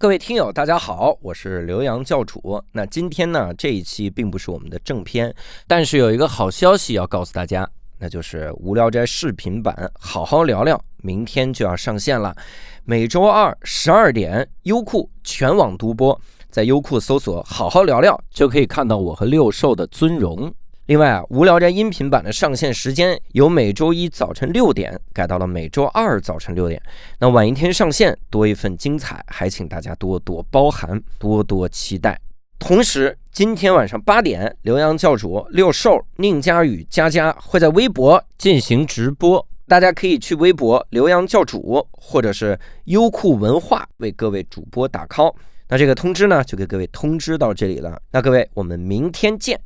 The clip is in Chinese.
各位听友，大家好，我是刘洋教主。那今天呢，这一期并不是我们的正片，但是有一个好消息要告诉大家，那就是《无聊斋》视频版好好聊聊，明天就要上线了。每周二十二点，优酷全网独播，在优酷搜索“好好聊聊”就可以看到我和六兽的尊容。另外啊，《无聊斋》音频版的上线时间由每周一早晨六点改到了每周二早晨六点，那晚一天上线，多一份精彩，还请大家多多包涵，多多期待。同时，今天晚上八点，刘洋教主、六兽、宁佳宇、佳佳会在微博进行直播，大家可以去微博刘洋教主或者是优酷文化为各位主播打 call。那这个通知呢，就给各位通知到这里了。那各位，我们明天见。